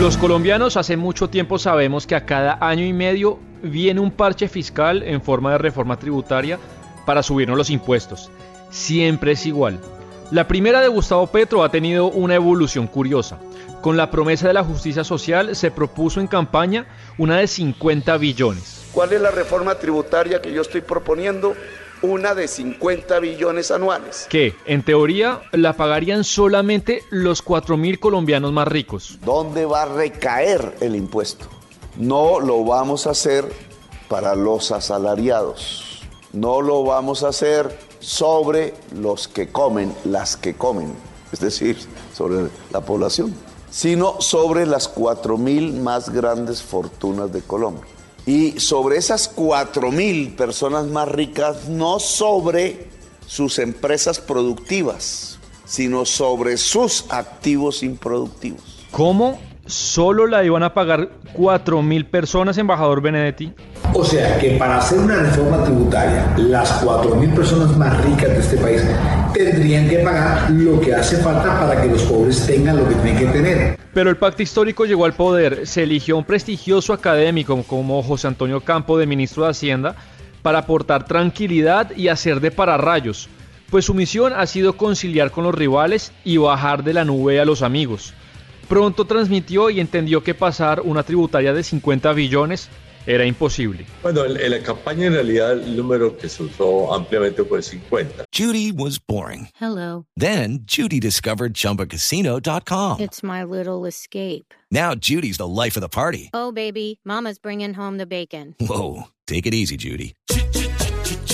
Los colombianos hace mucho tiempo sabemos que a cada año y medio viene un parche fiscal en forma de reforma tributaria para subirnos los impuestos. Siempre es igual. La primera de Gustavo Petro ha tenido una evolución curiosa. Con la promesa de la justicia social se propuso en campaña una de 50 billones. ¿Cuál es la reforma tributaria que yo estoy proponiendo? Una de 50 billones anuales. Que, en teoría, la pagarían solamente los 4.000 colombianos más ricos. ¿Dónde va a recaer el impuesto? No lo vamos a hacer para los asalariados. No lo vamos a hacer sobre los que comen, las que comen, es decir, sobre la población, sino sobre las 4.000 más grandes fortunas de Colombia. Y sobre esas 4.000 personas más ricas, no sobre sus empresas productivas, sino sobre sus activos improductivos. ¿Cómo solo la iban a pagar 4.000 personas, embajador Benedetti? O sea que para hacer una reforma tributaria, las 4.000 personas más ricas de este país tendrían que pagar lo que hace falta para que los pobres tengan lo que tienen que tener. Pero el pacto histórico llegó al poder, se eligió un prestigioso académico como José Antonio Campo de ministro de Hacienda para aportar tranquilidad y hacer de pararrayos, pues su misión ha sido conciliar con los rivales y bajar de la nube a los amigos. Pronto transmitió y entendió que pasar una tributaria de 50 billones era imposible. Bueno, en, en, la campaña en realidad el número que se usó ampliamente fue 50. Judy was boring. Hello. Then Judy discovered chumbacasino.com. It's my little escape. Now Judy's the life of the party. Oh baby, mama's bringing home the bacon. Whoa, take it easy Judy.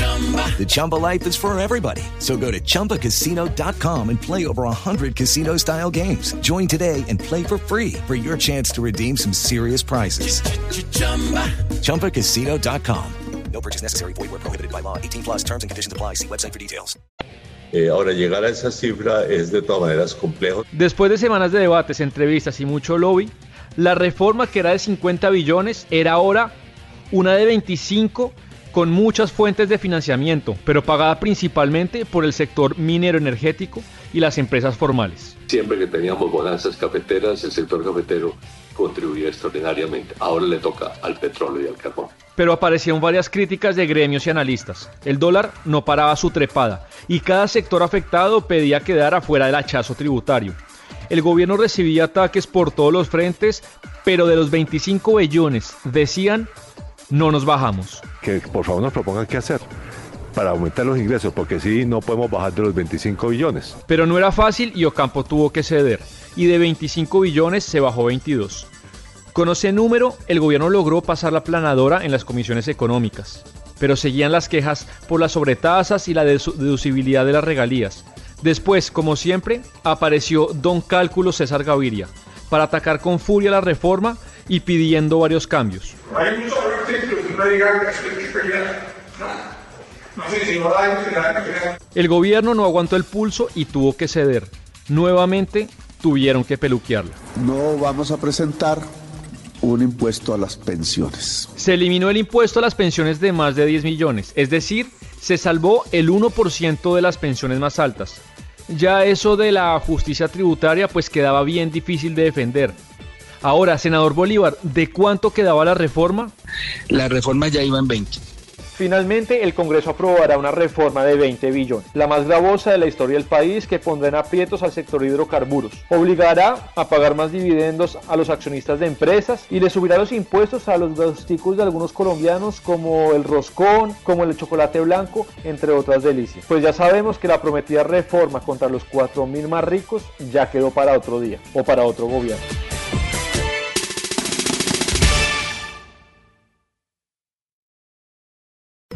The Chumba life is for everybody. So go to ChumbaCasino.com and play over 100 casino style games. Join today and play for free for your chance to redeem some serious prizes. ChumbaCasino.com. No purchase necessary. Void where prohibited by law. 18 plus terms and conditions apply. See website for details. Eh, ahora, llegar a esa cifra es de todas maneras complejo. Después de semanas de debates, entrevistas y mucho lobby, la reforma que era de 50 billones era ahora una de 25 con muchas fuentes de financiamiento, pero pagada principalmente por el sector minero energético y las empresas formales. Siempre que teníamos bonanzas cafeteras, el sector cafetero contribuía extraordinariamente. Ahora le toca al petróleo y al carbón. Pero aparecieron varias críticas de gremios y analistas. El dólar no paraba su trepada y cada sector afectado pedía quedar afuera del hachazo tributario. El gobierno recibía ataques por todos los frentes, pero de los 25 billones decían no nos bajamos. Que por favor nos propongan qué hacer para aumentar los ingresos, porque si no podemos bajar de los 25 billones. Pero no era fácil y Ocampo tuvo que ceder, y de 25 billones se bajó 22. Con ese número, el gobierno logró pasar la planadora en las comisiones económicas, pero seguían las quejas por las sobretasas y la deducibilidad de las regalías. Después, como siempre, apareció don Cálculo César Gaviria para atacar con furia la reforma y pidiendo varios cambios. Hay muchos artículos que no digan no, no sé si no El gobierno no aguantó el pulso y tuvo que ceder. Nuevamente tuvieron que peluquearla. No vamos a presentar un impuesto a las pensiones. Se eliminó el impuesto a las pensiones de más de 10 millones, es decir, se salvó el 1% de las pensiones más altas. Ya eso de la justicia tributaria pues quedaba bien difícil de defender. Ahora, senador Bolívar, ¿de cuánto quedaba la reforma? La reforma ya iba en 20. Finalmente, el Congreso aprobará una reforma de 20 billones, la más gravosa de la historia del país que pondrá en aprietos al sector hidrocarburos. Obligará a pagar más dividendos a los accionistas de empresas y le subirá los impuestos a los gasticos de algunos colombianos como el roscón, como el chocolate blanco, entre otras delicias. Pues ya sabemos que la prometida reforma contra los 4.000 más ricos ya quedó para otro día o para otro gobierno.